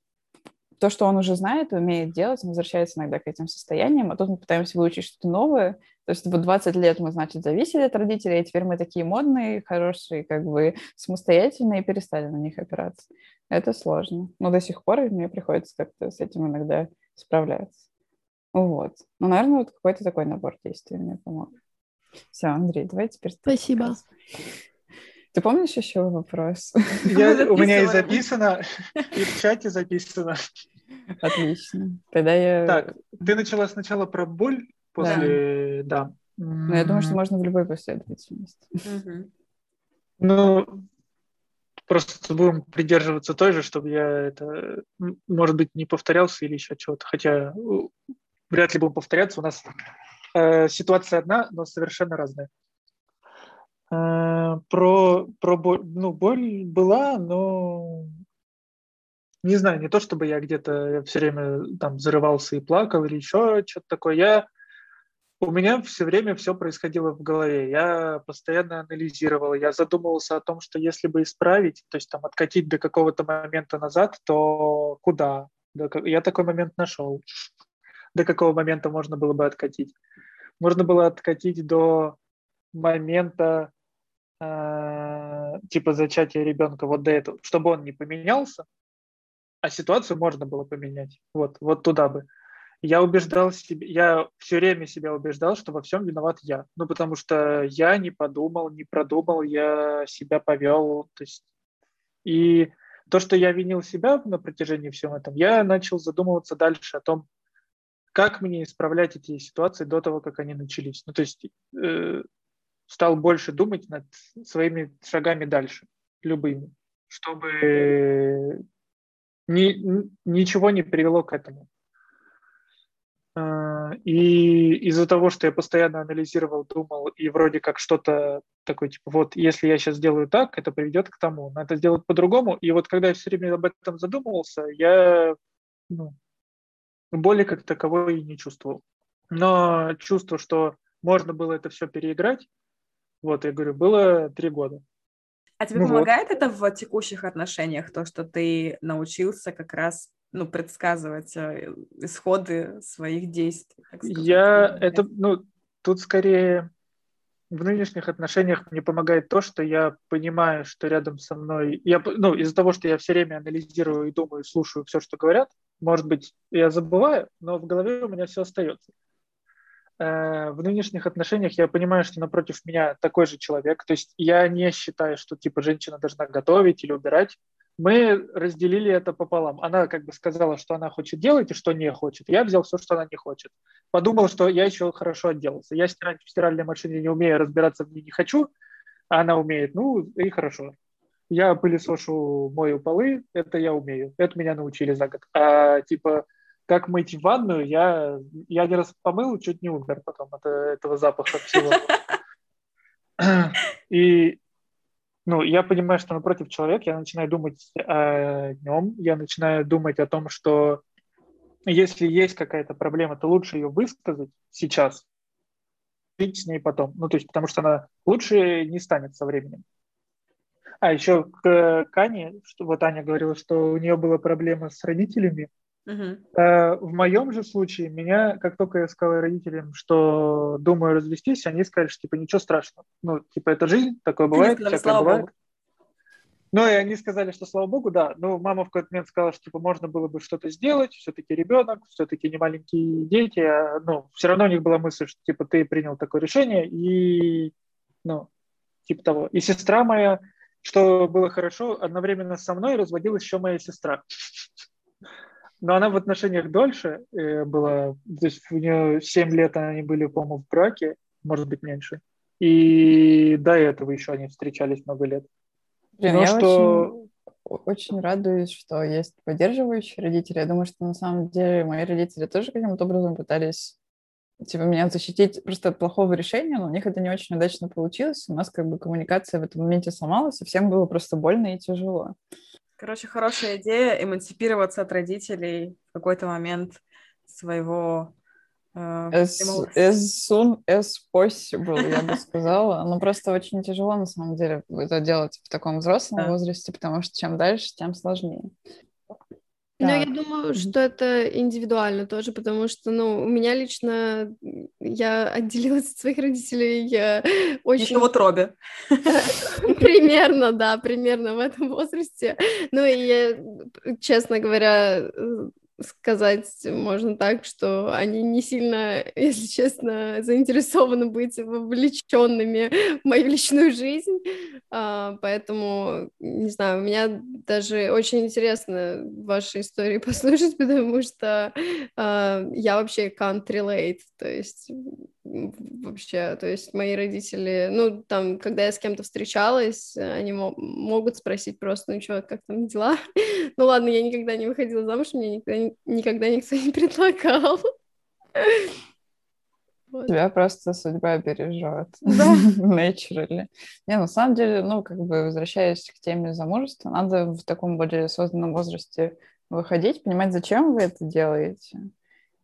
то, что он уже знает и умеет делать, он возвращается иногда к этим состояниям, а тут мы пытаемся выучить что-то новое. То есть вот 20 лет мы, значит, зависели от родителей, и теперь мы такие модные, хорошие, как бы самостоятельные, и перестали на них опираться. Это сложно. Но до сих пор мне приходится как-то с этим иногда справляться. Вот. Ну, наверное, вот какой-то такой набор действий мне помог. Все, Андрей, давай теперь... Спасибо. Ты помнишь еще вопрос? Я, у меня и записано, и в чате записано. Отлично. Тогда я... Так, ты начала сначала про боль после... Да. да. Ну, я думаю, что можно в любой последовательности. Ну, просто будем придерживаться той же, чтобы я это, может быть, не повторялся или еще чего-то. Хотя вряд ли будем повторяться. У нас Э, ситуация одна, но совершенно разная. Э, про, про боль, ну, боль была, но не знаю, не то чтобы я где-то все время там зарывался и плакал или еще что-то такое. Я, у меня все время все происходило в голове. Я постоянно анализировал, я задумывался о том, что если бы исправить, то есть там откатить до какого-то момента назад, то куда? Я такой момент нашел до какого момента можно было бы откатить. Можно было откатить до момента э, типа зачатия ребенка вот до этого, чтобы он не поменялся, а ситуацию можно было поменять. Вот, вот туда бы. Я убеждал себя, я все время себя убеждал, что во всем виноват я. Ну, потому что я не подумал, не продумал, я себя повел. То есть, и то, что я винил себя на протяжении всего этого, я начал задумываться дальше о том, как мне исправлять эти ситуации до того, как они начались. Ну, то есть э, стал больше думать над своими шагами дальше, любыми. чтобы ни, ничего не привело к этому. А, и из-за того, что я постоянно анализировал, думал, и вроде как что-то такое, типа, вот, если я сейчас сделаю так, это приведет к тому, надо сделать по-другому. И вот когда я все время об этом задумывался, я ну, боли как таковой и не чувствовал. Но чувство, что можно было это все переиграть, вот, я говорю, было три года. А тебе ну помогает вот. это в текущих отношениях, то, что ты научился как раз ну, предсказывать э, исходы своих действий? Я это, ну, тут скорее в нынешних отношениях мне помогает то, что я понимаю, что рядом со мной, я, ну, из-за того, что я все время анализирую и думаю, слушаю все, что говорят, может быть, я забываю, но в голове у меня все остается. Э, в нынешних отношениях я понимаю, что напротив меня такой же человек. То есть я не считаю, что типа женщина должна готовить или убирать. Мы разделили это пополам. Она как бы сказала, что она хочет делать и что не хочет. Я взял все, что она не хочет. Подумал, что я еще хорошо отделался. Я стирать в стиральной машине не умею, разбираться в ней не хочу, а она умеет. Ну и хорошо. Я пылесошу, мою полы, это я умею. Это меня научили за год. А типа как мыть ванную, я, я один раз помыл, чуть не умер потом от этого запаха всего. И ну, я понимаю, что напротив человека, я начинаю думать о нем, я начинаю думать о том, что если есть какая-то проблема, то лучше ее высказать сейчас, жить с ней потом. Ну, то есть, потому что она лучше не станет со временем. А еще к Кане, что вот Аня говорила, что у нее была проблема с родителями. Uh-huh. В моем же случае меня, как только я сказал родителям, что думаю развестись, они сказали, что типа ничего страшного. Ну, типа это жизнь, такое бывает, сказали, всякое бывает. Богу. Ну, и они сказали, что слава богу, да. Но мама в какой-то момент сказала, что типа можно было бы что-то сделать, все-таки ребенок, все-таки не маленькие дети, а, ну, все равно у них была мысль, что типа ты принял такое решение, и, ну, типа того. И сестра моя, что было хорошо, одновременно со мной разводилась еще моя сестра но она в отношениях дольше э, была, то есть у нее 7 лет они были, по-моему, в браке, может быть, меньше. И до этого еще они встречались много лет. Блин, но я что... очень, очень радуюсь, что есть поддерживающие родители. Я думаю, что на самом деле мои родители тоже каким-то образом пытались типа меня защитить просто от плохого решения, но у них это не очень удачно получилось. У нас как бы коммуникация в этом моменте сломалась, и всем было просто больно и тяжело. Короче, хорошая идея эмансипироваться от родителей в какой-то момент своего Uh, as, as soon as possible, я бы сказала. Но просто очень тяжело, на самом деле, это делать в таком взрослом да. возрасте, потому что чем дальше, тем сложнее. Ну, я думаю, что это индивидуально тоже, потому что, ну, у меня лично, я отделилась от своих родителей я очень... Еще в утробе. Примерно, да, примерно в этом возрасте. Ну, и я, честно говоря, сказать можно так, что они не сильно, если честно, заинтересованы быть вовлеченными в мою личную жизнь, а, поэтому, не знаю, у меня даже очень интересно ваши истории послушать, потому что а, я вообще can't relate, то есть вообще, то есть мои родители, ну, там, когда я с кем-то встречалась, они могут спросить просто, ну, что, как там дела? ну, ладно, я никогда не выходила замуж, мне никогда, никогда никто не предлагал. Вот. Тебя просто судьба бережет. Да. Naturally. Не, на самом деле, ну, как бы, возвращаясь к теме замужества, надо в таком более осознанном возрасте выходить, понимать, зачем вы это делаете,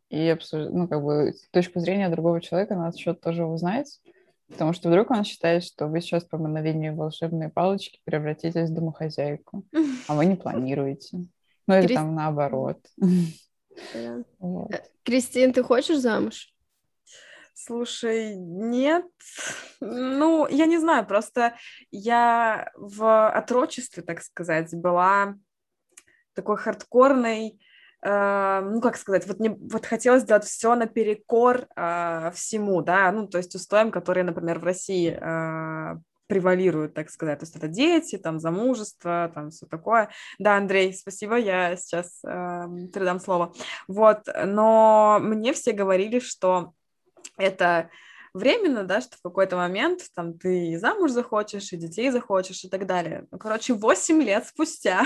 и обсуждать, ну, как бы, точку зрения другого человека на этот счет тоже узнать, потому что вдруг он считает, что вы сейчас по мановению волшебной палочки превратитесь в домохозяйку, а вы не планируете. Ну, или Кри... там наоборот. Вот. Э, Кристин, ты хочешь замуж? Слушай, нет. Ну, я не знаю, просто я в отрочестве, так сказать, была такой хардкорной ну, как сказать, вот, не, вот хотелось сделать все наперекор uh, всему, да, ну, то есть устоям, которые, например, в России uh, превалируют, так сказать, то есть это дети, там, замужество, там, все такое. Да, Андрей, спасибо, я сейчас передам слово. Вот, но мне все говорили, что это временно, да, что в какой-то момент там ты и замуж захочешь, и детей захочешь, и так далее. Ну, короче, 8 лет спустя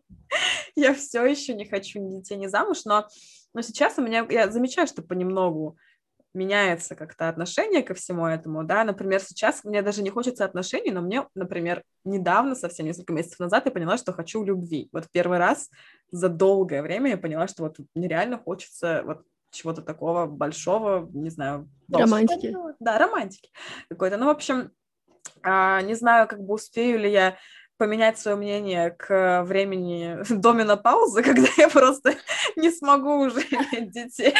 я все еще не хочу ни детей, ни замуж, но, но сейчас у меня, я замечаю, что понемногу меняется как-то отношение ко всему этому, да, например, сейчас мне даже не хочется отношений, но мне, например, недавно, совсем несколько месяцев назад, я поняла, что хочу любви. Вот первый раз за долгое время я поняла, что вот нереально хочется вот чего-то такого большого, не знаю. Романтики. Да, романтики какой-то. Ну, в общем, а, не знаю, как бы успею ли я поменять свое мнение к времени до менопаузы, когда я просто не смогу уже иметь детей.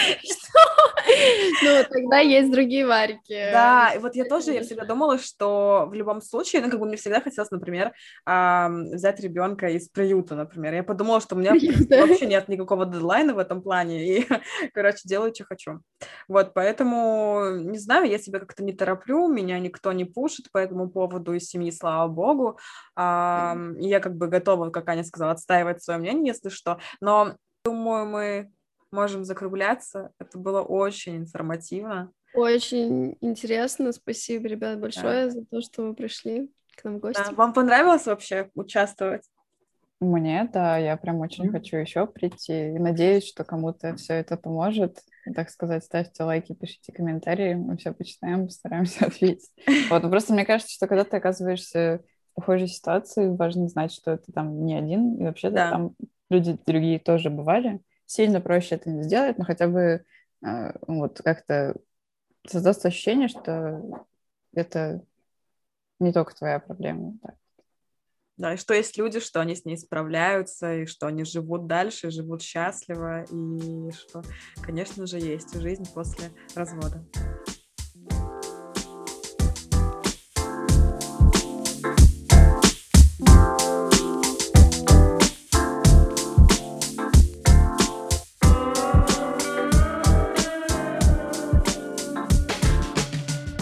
Ну, тогда есть другие варики. Да, и вот я тоже, я всегда думала, что в любом случае, ну, как бы мне всегда хотелось, например, взять ребенка из приюта, например. Я подумала, что у меня вообще нет никакого дедлайна в этом плане, и, короче, делаю, что хочу. Вот, поэтому, не знаю, я себя как-то не тороплю, меня никто не пушит по этому поводу из семьи, слава богу. Я как бы готова, как Аня сказала, отстаивать свое мнение, если что. Но, думаю, мы можем закругляться. Это было очень информативно. Очень интересно. Спасибо, ребят, большое да. за то, что вы пришли к нам в гости. Да. Вам понравилось вообще участвовать? Мне, да, я прям очень mm-hmm. хочу еще прийти и надеюсь, что кому-то все это поможет. Так сказать, ставьте лайки, пишите комментарии, мы все почитаем, постараемся ответить. Вот, ну просто мне кажется, что когда ты оказываешься похожей ситуации, важно знать, что это там не один, и вообще да. там люди другие тоже бывали. Сильно проще это не сделать, но хотя бы э, вот как-то создастся ощущение, что это не только твоя проблема. Так. Да, и что есть люди, что они с ней справляются, и что они живут дальше, живут счастливо, и что, конечно же, есть жизнь после развода.